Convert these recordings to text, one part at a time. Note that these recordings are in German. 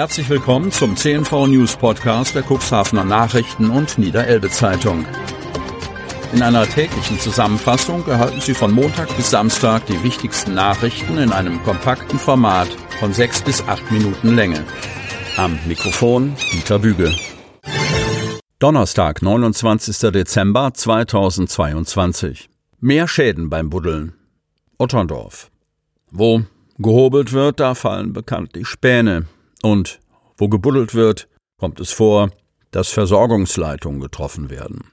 Herzlich willkommen zum CNV News Podcast der Cuxhavener Nachrichten und Niederelbe Zeitung. In einer täglichen Zusammenfassung erhalten Sie von Montag bis Samstag die wichtigsten Nachrichten in einem kompakten Format von sechs bis acht Minuten Länge. Am Mikrofon Dieter Büge. Donnerstag, 29. Dezember 2022. Mehr Schäden beim Buddeln. Otterndorf. Wo gehobelt wird, da fallen bekanntlich Späne. Und wo gebuddelt wird, kommt es vor, dass Versorgungsleitungen getroffen werden.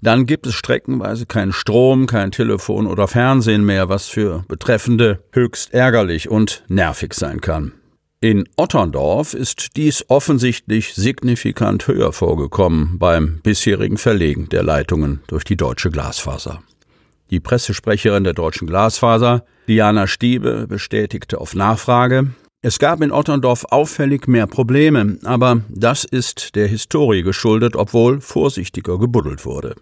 Dann gibt es streckenweise keinen Strom, kein Telefon oder Fernsehen mehr, was für Betreffende höchst ärgerlich und nervig sein kann. In Otterndorf ist dies offensichtlich signifikant höher vorgekommen beim bisherigen Verlegen der Leitungen durch die deutsche Glasfaser. Die Pressesprecherin der deutschen Glasfaser, Diana Stiebe, bestätigte auf Nachfrage, es gab in Otterndorf auffällig mehr Probleme, aber das ist der Historie geschuldet, obwohl vorsichtiger gebuddelt wurde.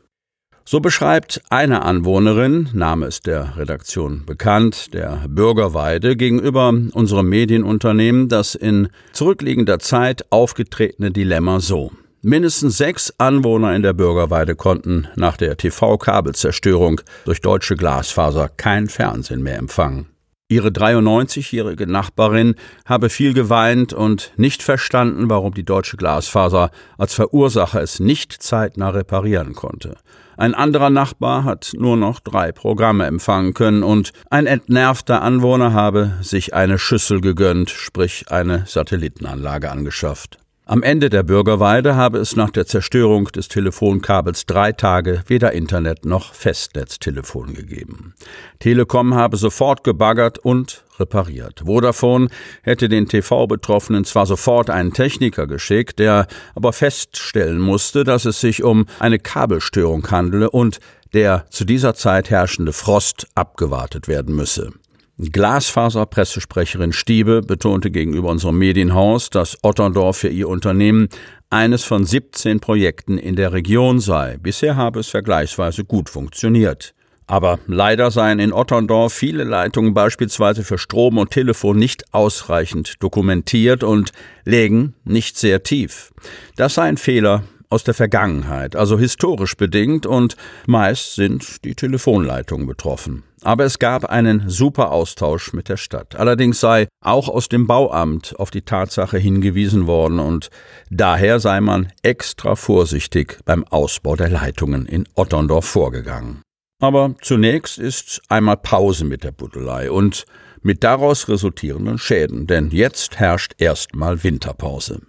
So beschreibt eine Anwohnerin, Name ist der Redaktion bekannt, der Bürgerweide, gegenüber unserem Medienunternehmen das in zurückliegender Zeit aufgetretene Dilemma so. Mindestens sechs Anwohner in der Bürgerweide konnten nach der TV-Kabelzerstörung durch deutsche Glasfaser kein Fernsehen mehr empfangen. Ihre 93-jährige Nachbarin habe viel geweint und nicht verstanden, warum die deutsche Glasfaser als Verursacher es nicht zeitnah reparieren konnte. Ein anderer Nachbar hat nur noch drei Programme empfangen können und ein entnervter Anwohner habe sich eine Schüssel gegönnt, sprich eine Satellitenanlage angeschafft. Am Ende der Bürgerweide habe es nach der Zerstörung des Telefonkabels drei Tage weder Internet noch Festnetztelefon gegeben. Telekom habe sofort gebaggert und repariert. Vodafone hätte den TV-Betroffenen zwar sofort einen Techniker geschickt, der aber feststellen musste, dass es sich um eine Kabelstörung handele und der zu dieser Zeit herrschende Frost abgewartet werden müsse. Glasfaser-Pressesprecherin Stiebe betonte gegenüber unserem Medienhaus, dass Otterndorf für ihr Unternehmen eines von 17 Projekten in der Region sei. Bisher habe es vergleichsweise gut funktioniert. Aber leider seien in Otterndorf viele Leitungen beispielsweise für Strom und Telefon nicht ausreichend dokumentiert und lägen nicht sehr tief. Das sei ein Fehler aus der Vergangenheit, also historisch bedingt und meist sind die Telefonleitungen betroffen. Aber es gab einen super Austausch mit der Stadt. Allerdings sei auch aus dem Bauamt auf die Tatsache hingewiesen worden und daher sei man extra vorsichtig beim Ausbau der Leitungen in Otterndorf vorgegangen. Aber zunächst ist einmal Pause mit der Buddelei und mit daraus resultierenden Schäden, denn jetzt herrscht erstmal Winterpause.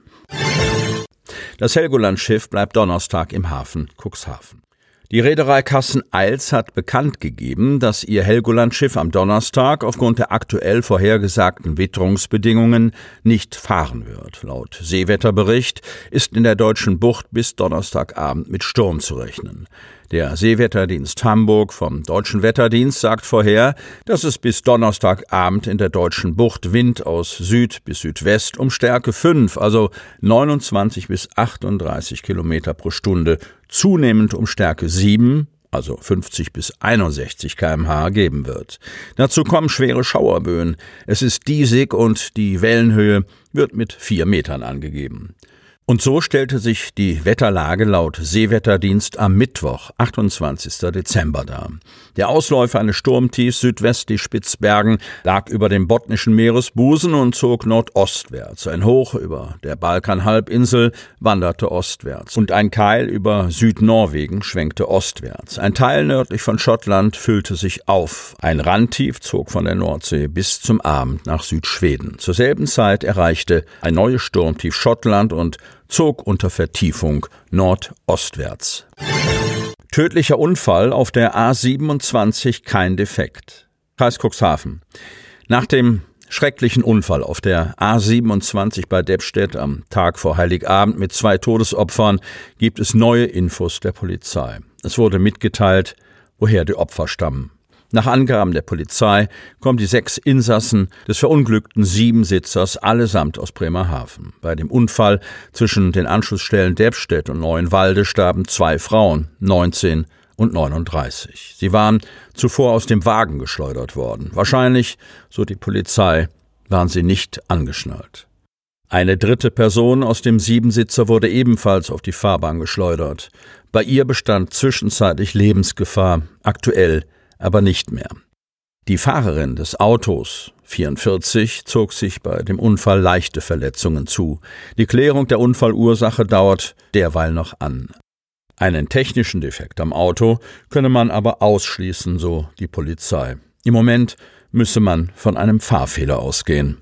Das Helgoland-Schiff bleibt Donnerstag im Hafen Cuxhaven. Die Reederei Kassen Eils hat bekannt gegeben, dass ihr Helgoland-Schiff am Donnerstag aufgrund der aktuell vorhergesagten Witterungsbedingungen nicht fahren wird. Laut Seewetterbericht ist in der deutschen Bucht bis Donnerstagabend mit Sturm zu rechnen. Der Seewetterdienst Hamburg vom Deutschen Wetterdienst sagt vorher, dass es bis Donnerstagabend in der deutschen Bucht Wind aus Süd bis Südwest um Stärke 5, also 29 bis 38 Kilometer pro Stunde, zunehmend um Stärke 7, also 50 bis 61 kmh geben wird. Dazu kommen schwere Schauerböen. Es ist diesig und die Wellenhöhe wird mit vier Metern angegeben. Und so stellte sich die Wetterlage laut Seewetterdienst am Mittwoch, 28. Dezember dar. Der Ausläufer eines Sturmtiefs südwestlich Spitzbergen lag über dem botnischen Meeresbusen und zog nordostwärts. Ein Hoch über der Balkanhalbinsel wanderte ostwärts und ein Keil über Südnorwegen schwenkte ostwärts. Ein Teil nördlich von Schottland füllte sich auf. Ein Randtief zog von der Nordsee bis zum Abend nach Südschweden. Zur selben Zeit erreichte ein neues Sturmtief Schottland und zog unter Vertiefung nordostwärts. Tödlicher Unfall auf der A27 kein Defekt. Kreis Cuxhaven. Nach dem schrecklichen Unfall auf der A27 bei Deppstedt am Tag vor Heiligabend mit zwei Todesopfern gibt es neue Infos der Polizei. Es wurde mitgeteilt, woher die Opfer stammen. Nach Angaben der Polizei kommen die sechs Insassen des verunglückten Siebensitzers allesamt aus Bremerhaven. Bei dem Unfall zwischen den Anschlussstellen Derbstedt und Neuenwalde starben zwei Frauen, 19 und 39. Sie waren zuvor aus dem Wagen geschleudert worden. Wahrscheinlich, so die Polizei, waren sie nicht angeschnallt. Eine dritte Person aus dem Siebensitzer wurde ebenfalls auf die Fahrbahn geschleudert. Bei ihr bestand zwischenzeitlich Lebensgefahr, aktuell aber nicht mehr. Die Fahrerin des Autos, 44, zog sich bei dem Unfall leichte Verletzungen zu. Die Klärung der Unfallursache dauert derweil noch an. Einen technischen Defekt am Auto könne man aber ausschließen, so die Polizei. Im Moment müsse man von einem Fahrfehler ausgehen.